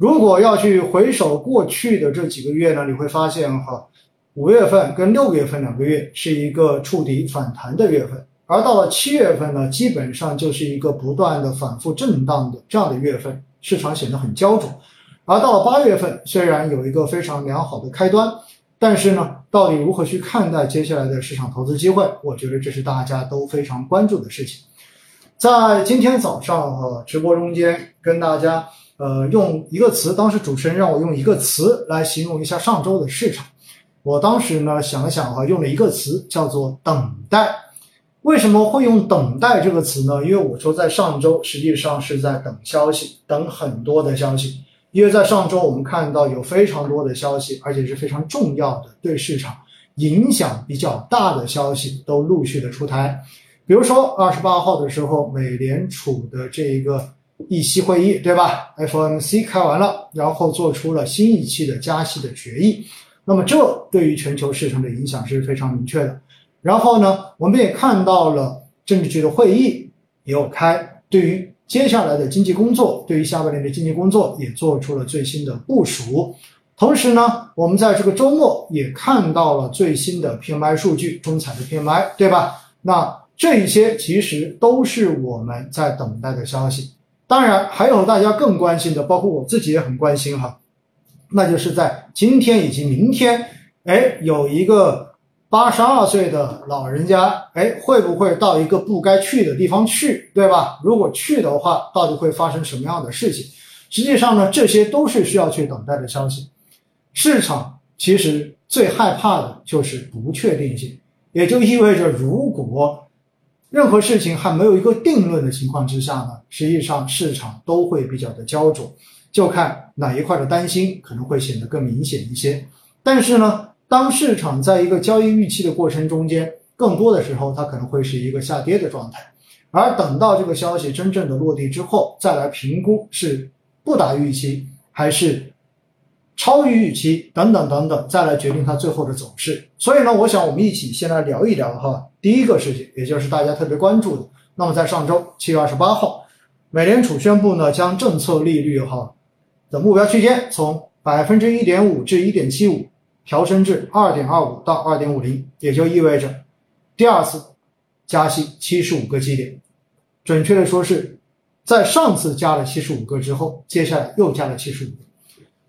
如果要去回首过去的这几个月呢，你会发现哈，五月份跟六月份两个月是一个触底反弹的月份，而到了七月份呢，基本上就是一个不断的反复震荡的这样的月份，市场显得很焦灼。而到了八月份，虽然有一个非常良好的开端，但是呢，到底如何去看待接下来的市场投资机会，我觉得这是大家都非常关注的事情。在今天早上哈直播中间跟大家。呃，用一个词，当时主持人让我用一个词来形容一下上周的市场。我当时呢想了想哈，用了一个词叫做等待。为什么会用等待这个词呢？因为我说在上周实际上是在等消息，等很多的消息。因为在上周我们看到有非常多的消息，而且是非常重要的，对市场影响比较大的消息都陆续的出台。比如说二十八号的时候，美联储的这一个。议息会议对吧？FOMC 开完了，然后做出了新一期的加息的决议，那么这对于全球市场的影响是非常明确的。然后呢，我们也看到了政治局的会议也有开，对于接下来的经济工作，对于下半年的经济工作也做出了最新的部署。同时呢，我们在这个周末也看到了最新的 PMI 数据，中彩的 PMI 对吧？那这一些其实都是我们在等待的消息。当然，还有大家更关心的，包括我自己也很关心哈，那就是在今天以及明天，哎，有一个八十二岁的老人家，哎，会不会到一个不该去的地方去，对吧？如果去的话，到底会发生什么样的事情？实际上呢，这些都是需要去等待的消息。市场其实最害怕的就是不确定性，也就意味着如果。任何事情还没有一个定论的情况之下呢，实际上市场都会比较的焦灼，就看哪一块的担心可能会显得更明显一些。但是呢，当市场在一个交易预期的过程中间，更多的时候它可能会是一个下跌的状态，而等到这个消息真正的落地之后，再来评估是不达预期还是。超于预期等等等等，再来决定它最后的走势。所以呢，我想我们一起先来聊一聊哈。第一个事情，也就是大家特别关注的。那么在上周七月二十八号，美联储宣布呢，将政策利率哈的目标区间从百分之一点五至一点七五调升至二点二五到二点五零，也就意味着第二次加息七十五个基点。准确的说是在上次加了七十五个之后，接下来又加了七十五个。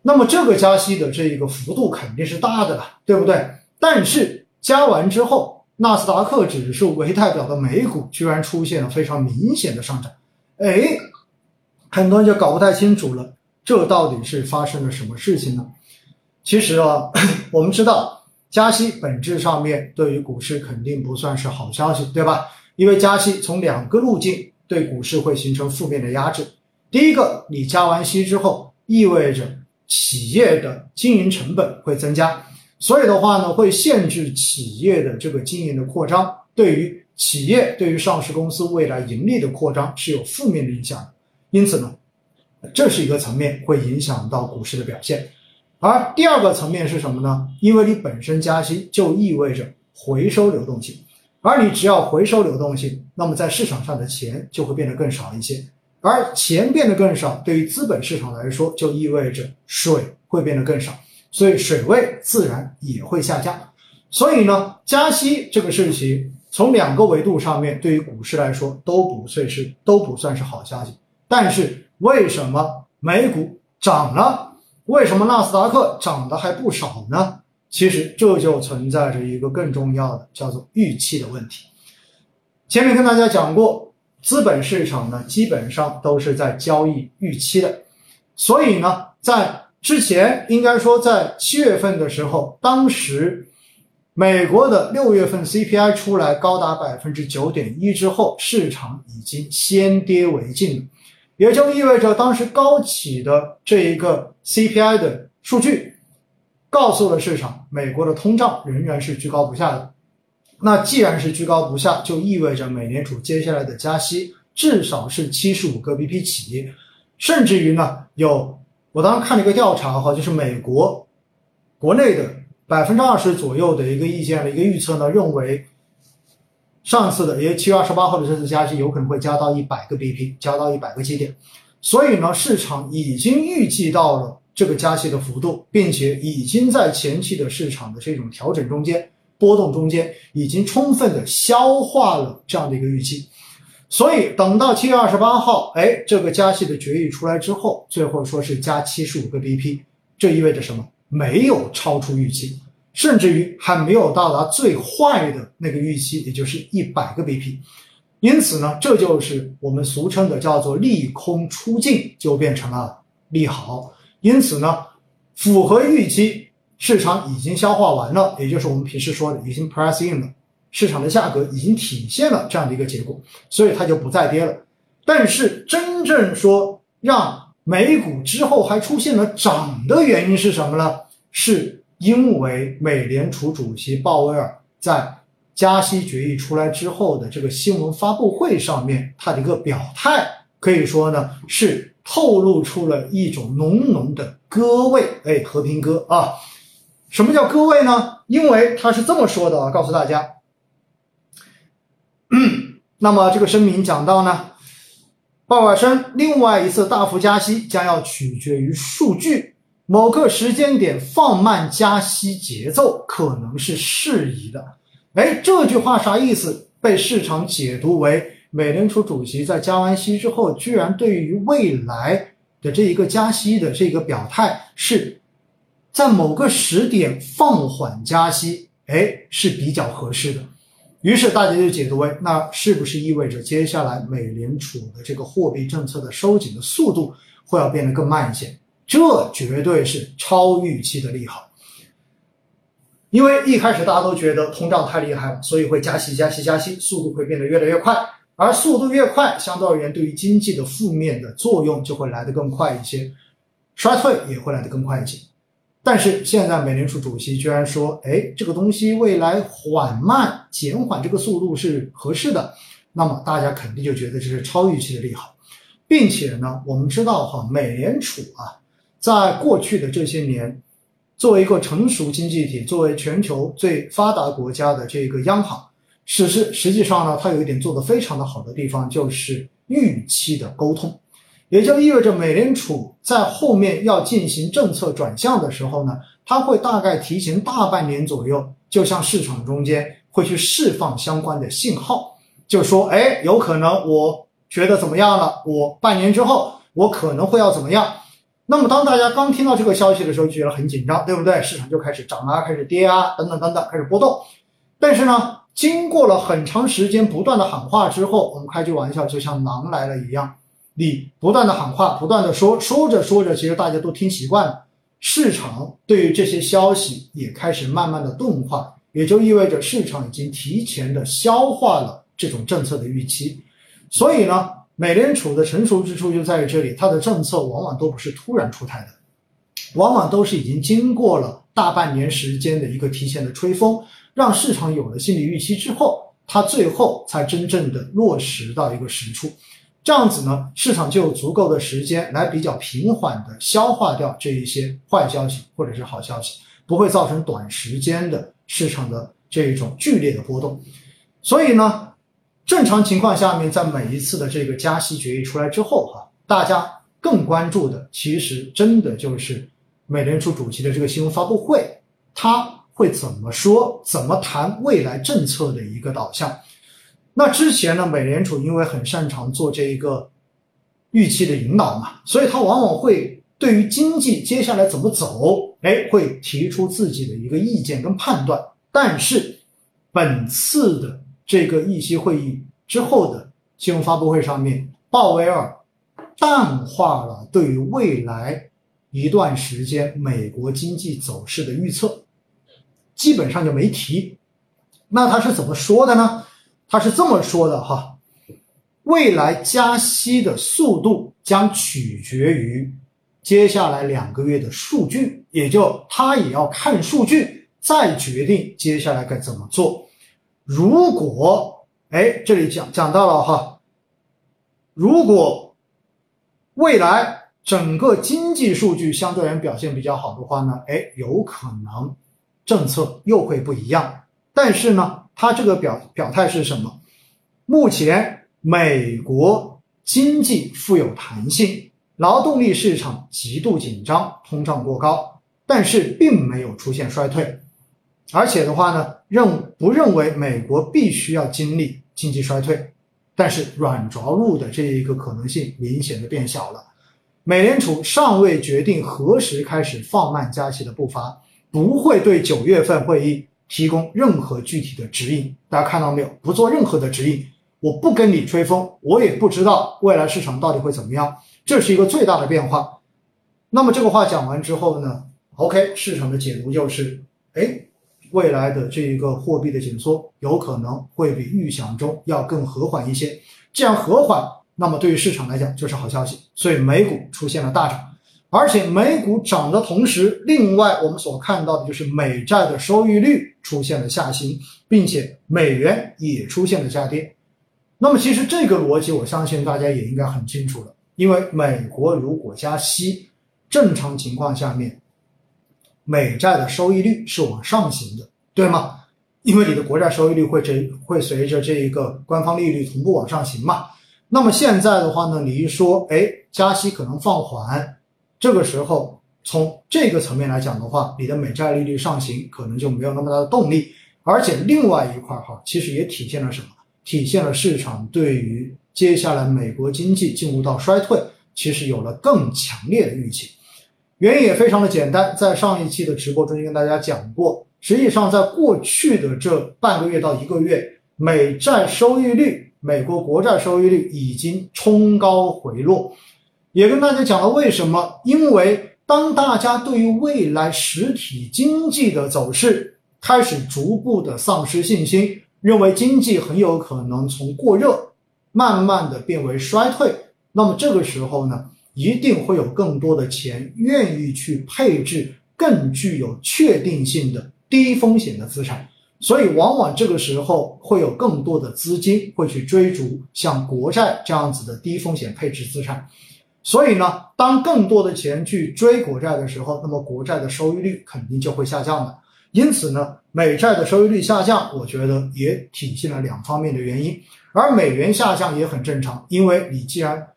那么这个加息的这一个幅度肯定是大的了，对不对？但是加完之后，纳斯达克指数为代表的美股居然出现了非常明显的上涨，哎，很多人就搞不太清楚了，这到底是发生了什么事情呢？其实啊，我们知道加息本质上面对于股市肯定不算是好消息，对吧？因为加息从两个路径对股市会形成负面的压制。第一个，你加完息之后，意味着企业的经营成本会增加，所以的话呢，会限制企业的这个经营的扩张，对于企业对于上市公司未来盈利的扩张是有负面的影响。因此呢，这是一个层面会影响到股市的表现。而第二个层面是什么呢？因为你本身加息就意味着回收流动性，而你只要回收流动性，那么在市场上的钱就会变得更少一些。而钱变得更少，对于资本市场来说，就意味着水会变得更少，所以水位自然也会下降。所以呢，加息这个事情从两个维度上面，对于股市来说都不算是都不算是好消息。但是为什么美股涨了？为什么纳斯达克涨得还不少呢？其实这就存在着一个更重要的叫做预期的问题。前面跟大家讲过。资本市场呢，基本上都是在交易预期的，所以呢，在之前应该说在七月份的时候，当时美国的六月份 CPI 出来高达百分之九点一之后，市场已经先跌为敬了，也就意味着当时高企的这一个 CPI 的数据，告诉了市场，美国的通胀仍然是居高不下的。那既然是居高不下，就意味着美联储接下来的加息至少是七十五个 BP 起，甚至于呢，有我当时看了一个调查哈，就是美国国内的百分之二十左右的一个意见的一个预测呢，认为上次的也七月二十八号的这次加息有可能会加到一百个 BP，加到一百个基点。所以呢，市场已经预计到了这个加息的幅度，并且已经在前期的市场的这种调整中间、波动中间，已经充分的消化了这样的一个预期。所以等到七月二十八号，哎，这个加息的决议出来之后，最后说是加七十五个 BP，这意味着什么？没有超出预期，甚至于还没有到达最坏的那个预期，也就是一百个 BP。因此呢，这就是我们俗称的叫做利空出尽，就变成了利好。因此呢，符合预期，市场已经消化完了，也就是我们平时说的已经 price in 了，市场的价格已经体现了这样的一个结果，所以它就不再跌了。但是真正说让美股之后还出现了涨的原因是什么呢？是因为美联储主席鲍威尔在。加息决议出来之后的这个新闻发布会上面，他的一个表态，可以说呢是透露出了一种浓浓的歌味。哎，和平鸽啊，什么叫各位呢？因为他是这么说的啊，告诉大家。那么这个声明讲到呢，鲍威尔称，另外一次大幅加息将要取决于数据，某个时间点放慢加息节奏可能是适宜的。哎，这句话啥意思？被市场解读为美联储主席在加完息之后，居然对于未来的这一个加息的这个表态，是在某个时点放缓加息，哎，是比较合适的。于是大家就解读为，那是不是意味着接下来美联储的这个货币政策的收紧的速度会要变得更慢一些？这绝对是超预期的利好。因为一开始大家都觉得通胀太厉害了，所以会加息、加息、加息，速度会变得越来越快。而速度越快，相对而言，对于经济的负面的作用就会来得更快一些，衰退也会来得更快一些。但是现在美联储主席居然说：“哎，这个东西未来缓慢、减缓这个速度是合适的。”那么大家肯定就觉得这是超预期的利好，并且呢，我们知道哈，美联储啊，在过去的这些年。作为一个成熟经济体，作为全球最发达国家的这个央行，实实实际上呢，它有一点做得非常的好的地方，就是预期的沟通，也就意味着美联储在后面要进行政策转向的时候呢，它会大概提前大半年左右，就向市场中间会去释放相关的信号，就说，哎，有可能我觉得怎么样了，我半年之后我可能会要怎么样。那么，当大家刚听到这个消息的时候，就觉得很紧张，对不对？市场就开始涨啊，开始跌啊，等等等等，开始波动。但是呢，经过了很长时间不断的喊话之后，我们开句玩笑，就像狼来了一样，你不断的喊话，不断的说，说着说着，其实大家都听习惯了，市场对于这些消息也开始慢慢的钝化，也就意味着市场已经提前的消化了这种政策的预期，所以呢。美联储的成熟之处就在于这里，它的政策往往都不是突然出台的，往往都是已经经过了大半年时间的一个提前的吹风，让市场有了心理预期之后，它最后才真正的落实到一个实处。这样子呢，市场就有足够的时间来比较平缓的消化掉这一些坏消息或者是好消息，不会造成短时间的市场的这种剧烈的波动。所以呢。正常情况下面，在每一次的这个加息决议出来之后，哈，大家更关注的其实真的就是美联储主席的这个新闻发布会，他会怎么说，怎么谈未来政策的一个导向。那之前呢，美联储因为很擅长做这一个预期的引导嘛，所以他往往会对于经济接下来怎么走，哎，会提出自己的一个意见跟判断。但是本次的。这个议息会议之后的新闻发布会上面，鲍威尔淡化了对于未来一段时间美国经济走势的预测，基本上就没提。那他是怎么说的呢？他是这么说的哈：未来加息的速度将取决于接下来两个月的数据，也就他也要看数据，再决定接下来该怎么做。如果哎，这里讲讲到了哈，如果未来整个经济数据相对而言表现比较好的话呢，哎，有可能政策又会不一样。但是呢，他这个表表态是什么？目前美国经济富有弹性，劳动力市场极度紧张，通胀过高，但是并没有出现衰退，而且的话呢，认不认为美国必须要经历经济衰退，但是软着陆的这一个可能性明显的变小了。美联储尚未决定何时开始放慢加息的步伐，不会对九月份会议提供任何具体的指引。大家看到没有？不做任何的指引，我不跟你吹风，我也不知道未来市场到底会怎么样。这是一个最大的变化。那么这个话讲完之后呢？OK，市场的解读就是：哎，未来的这一个货币的紧缩有可能会比预想中要更和缓一些。既然和缓。那么对于市场来讲就是好消息，所以美股出现了大涨，而且美股涨的同时，另外我们所看到的就是美债的收益率出现了下行，并且美元也出现了下跌。那么其实这个逻辑，我相信大家也应该很清楚了，因为美国如果加息，正常情况下面，美债的收益率是往上行的，对吗？因为你的国债收益率会这会随着这一个官方利率同步往上行嘛。那么现在的话呢，你一说，哎，加息可能放缓，这个时候从这个层面来讲的话，你的美债利率上行可能就没有那么大的动力。而且另外一块哈，其实也体现了什么？体现了市场对于接下来美国经济进入到衰退，其实有了更强烈的预期。原因也非常的简单，在上一期的直播中间跟大家讲过，实际上在过去的这半个月到一个月，美债收益率。美国国债收益率已经冲高回落，也跟大家讲了为什么？因为当大家对于未来实体经济的走势开始逐步的丧失信心，认为经济很有可能从过热慢慢的变为衰退，那么这个时候呢，一定会有更多的钱愿意去配置更具有确定性的低风险的资产。所以，往往这个时候会有更多的资金会去追逐像国债这样子的低风险配置资产。所以呢，当更多的钱去追国债的时候，那么国债的收益率肯定就会下降的。因此呢，美债的收益率下降，我觉得也体现了两方面的原因。而美元下降也很正常，因为你既然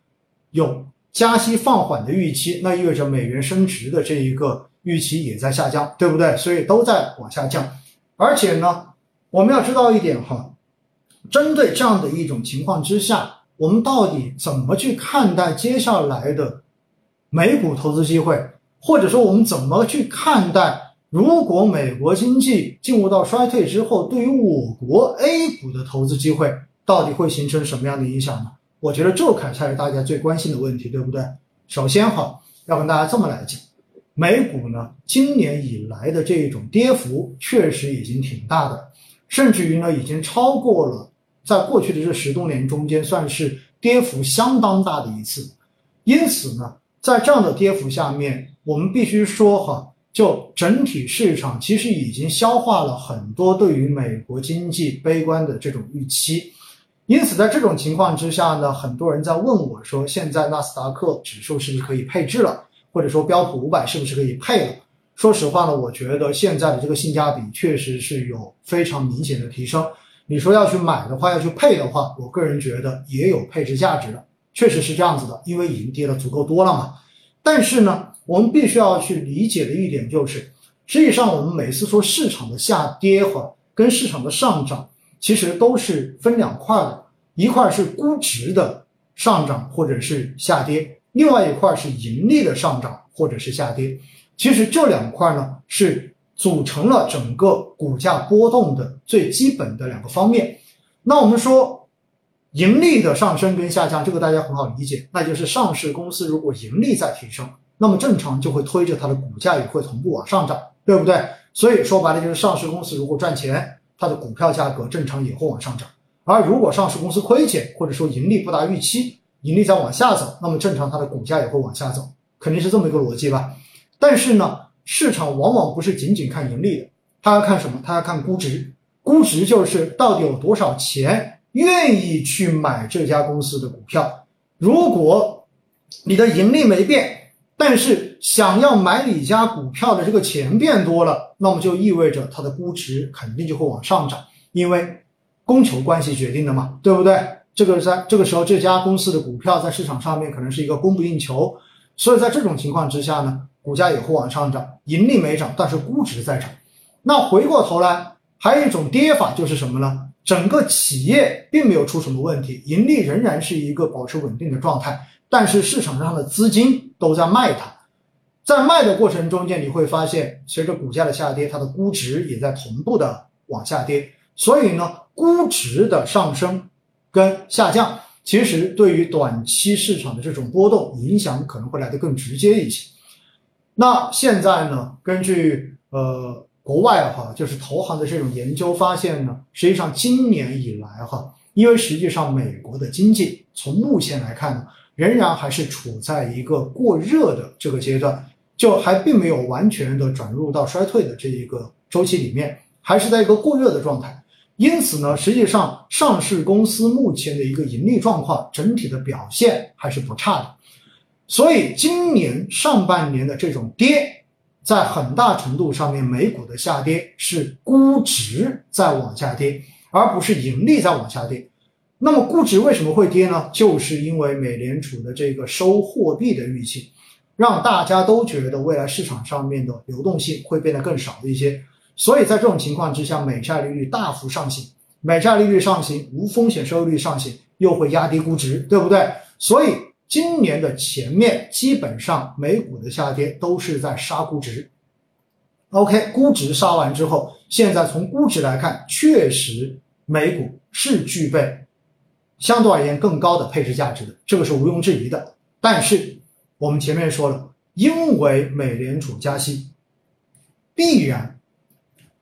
有加息放缓的预期，那意味着美元升值的这一个预期也在下降，对不对？所以都在往下降。而且呢，我们要知道一点哈，针对这样的一种情况之下，我们到底怎么去看待接下来的美股投资机会，或者说我们怎么去看待，如果美国经济进入到衰退之后，对于我国 A 股的投资机会到底会形成什么样的影响呢？我觉得这才才是大家最关心的问题，对不对？首先哈，要跟大家这么来讲。美股呢，今年以来的这一种跌幅确实已经挺大的，甚至于呢，已经超过了在过去的这十多年中间算是跌幅相当大的一次。因此呢，在这样的跌幅下面，我们必须说哈，就整体市场其实已经消化了很多对于美国经济悲观的这种预期。因此，在这种情况之下呢，很多人在问我说，现在纳斯达克指数是不是可以配置了？或者说标普五百是不是可以配了？说实话呢，我觉得现在的这个性价比确实是有非常明显的提升。你说要去买的话，要去配的话，我个人觉得也有配置价值的，确实是这样子的，因为已经跌了足够多了嘛。但是呢，我们必须要去理解的一点就是，实际上我们每次说市场的下跌和跟市场的上涨，其实都是分两块的，一块是估值的上涨或者是下跌。另外一块是盈利的上涨或者是下跌，其实这两块呢是组成了整个股价波动的最基本的两个方面。那我们说盈利的上升跟下降，这个大家很好理解，那就是上市公司如果盈利在提升，那么正常就会推着它的股价也会同步往上涨，对不对？所以说白了就是上市公司如果赚钱，它的股票价格正常也会往上涨；而如果上市公司亏钱或者说盈利不达预期，盈利在往下走，那么正常它的股价也会往下走，肯定是这么一个逻辑吧？但是呢，市场往往不是仅仅看盈利的，它要看什么？它要看估值。估值就是到底有多少钱愿意去买这家公司的股票。如果你的盈利没变，但是想要买你家股票的这个钱变多了，那么就意味着它的估值肯定就会往上涨，因为供求关系决定的嘛，对不对？这个在这个时候，这家公司的股票在市场上面可能是一个供不应求，所以在这种情况之下呢，股价也会往上涨，盈利没涨，但是估值在涨。那回过头来，还有一种跌法就是什么呢？整个企业并没有出什么问题，盈利仍然是一个保持稳定的状态，但是市场上的资金都在卖它。在卖的过程中间，你会发现，随着股价的下跌，它的估值也在同步的往下跌。所以呢，估值的上升跟下降，其实对于短期市场的这种波动影响可能会来得更直接一些。那现在呢，根据呃国外哈，就是投行的这种研究发现呢，实际上今年以来哈，因为实际上美国的经济从目前来看呢，仍然还是处在一个过热的这个阶段。就还并没有完全的转入到衰退的这一个周期里面，还是在一个过热的状态。因此呢，实际上上市公司目前的一个盈利状况整体的表现还是不差的。所以今年上半年的这种跌，在很大程度上面，美股的下跌是估值在往下跌，而不是盈利在往下跌。那么估值为什么会跌呢？就是因为美联储的这个收货币的预期。让大家都觉得未来市场上面的流动性会变得更少一些，所以在这种情况之下，美债利率大幅上行，美债利率上行，无风险收益率上行，又会压低估值，对不对？所以今年的前面基本上美股的下跌都是在杀估值。OK，估值杀完之后，现在从估值来看，确实美股是具备相对而言更高的配置价值的，这个是毋庸置疑的，但是。我们前面说了，因为美联储加息，必然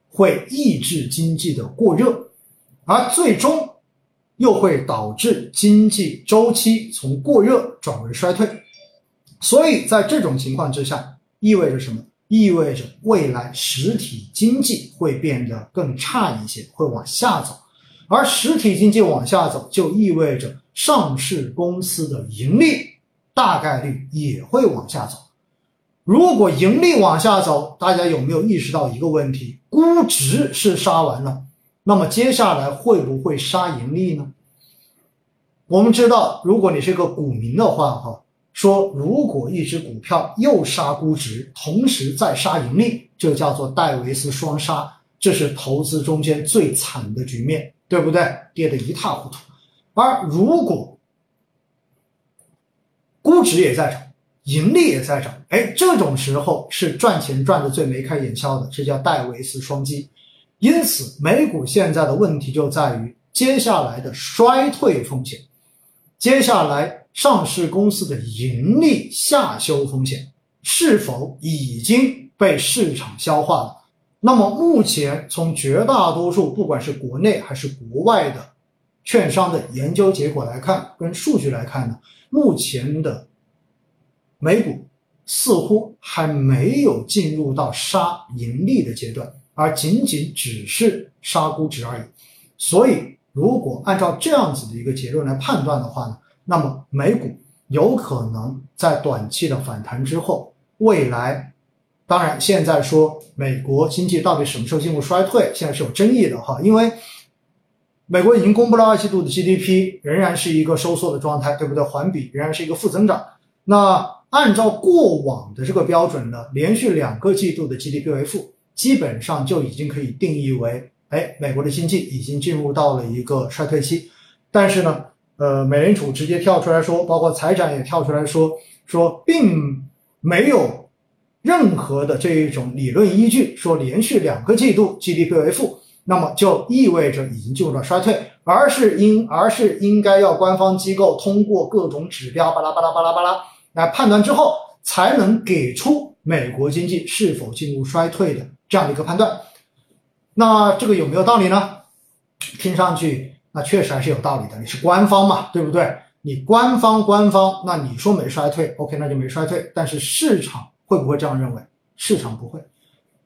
会抑制经济的过热，而最终又会导致经济周期从过热转为衰退。所以在这种情况之下，意味着什么？意味着未来实体经济会变得更差一些，会往下走。而实体经济往下走，就意味着上市公司的盈利。大概率也会往下走。如果盈利往下走，大家有没有意识到一个问题？估值是杀完了，那么接下来会不会杀盈利呢？我们知道，如果你是个股民的话，哈，说如果一只股票又杀估值，同时再杀盈利，就叫做戴维斯双杀，这是投资中间最惨的局面，对不对？跌得一塌糊涂。而如果估值也在涨，盈利也在涨，哎，这种时候是赚钱赚的最眉开眼笑的，这叫戴维斯双击。因此，美股现在的问题就在于接下来的衰退风险，接下来上市公司的盈利下修风险是否已经被市场消化了？那么，目前从绝大多数不管是国内还是国外的券商的研究结果来看，跟数据来看呢？目前的美股似乎还没有进入到杀盈利的阶段，而仅仅只是杀估值而已。所以，如果按照这样子的一个结论来判断的话呢，那么美股有可能在短期的反弹之后，未来，当然现在说美国经济到底什么时候进入衰退，现在是有争议的哈，因为。美国已经公布了二季度的 GDP，仍然是一个收缩的状态，对不对？环比仍然是一个负增长。那按照过往的这个标准呢，连续两个季度的 GDP 为负，基本上就已经可以定义为，哎，美国的经济已经进入到了一个衰退期。但是呢，呃，美联储直接跳出来说，包括财长也跳出来说，说并没有任何的这一种理论依据，说连续两个季度 GDP 为负。那么就意味着已经进入了衰退，而是应而是应该要官方机构通过各种指标巴拉巴拉巴拉巴拉来判断之后，才能给出美国经济是否进入衰退的这样的一个判断。那这个有没有道理呢？听上去那确实还是有道理的。你是官方嘛，对不对？你官方官方，那你说没衰退，OK，那就没衰退。但是市场会不会这样认为？市场不会，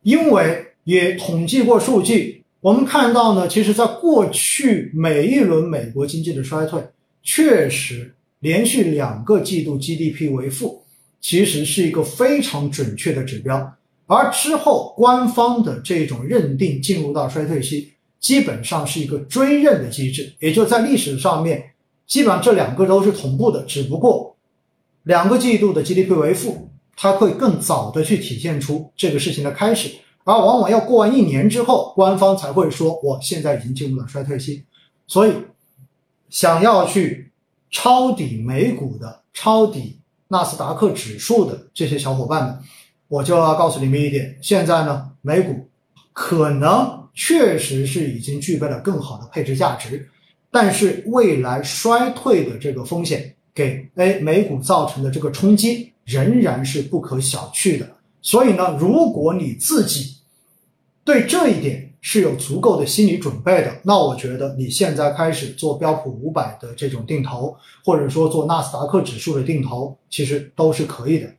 因为也统计过数据。我们看到呢，其实，在过去每一轮美国经济的衰退，确实连续两个季度 GDP 为负，其实是一个非常准确的指标。而之后官方的这种认定进入到衰退期，基本上是一个追认的机制，也就在历史上面，基本上这两个都是同步的，只不过两个季度的 GDP 为负，它会更早的去体现出这个事情的开始，而往往要过完一年之后，官方才会说我现在已经进入了衰退期。所以，想要去抄底美股的、抄底纳斯达克指数的这些小伙伴们，我就要告诉你们一点：现在呢，美股可能确实是已经具备了更好的配置价值，但是未来衰退的这个风险给 A 美股造成的这个冲击仍然是不可小觑的。所以呢，如果你自己对这一点，是有足够的心理准备的，那我觉得你现在开始做标普五百的这种定投，或者说做纳斯达克指数的定投，其实都是可以的。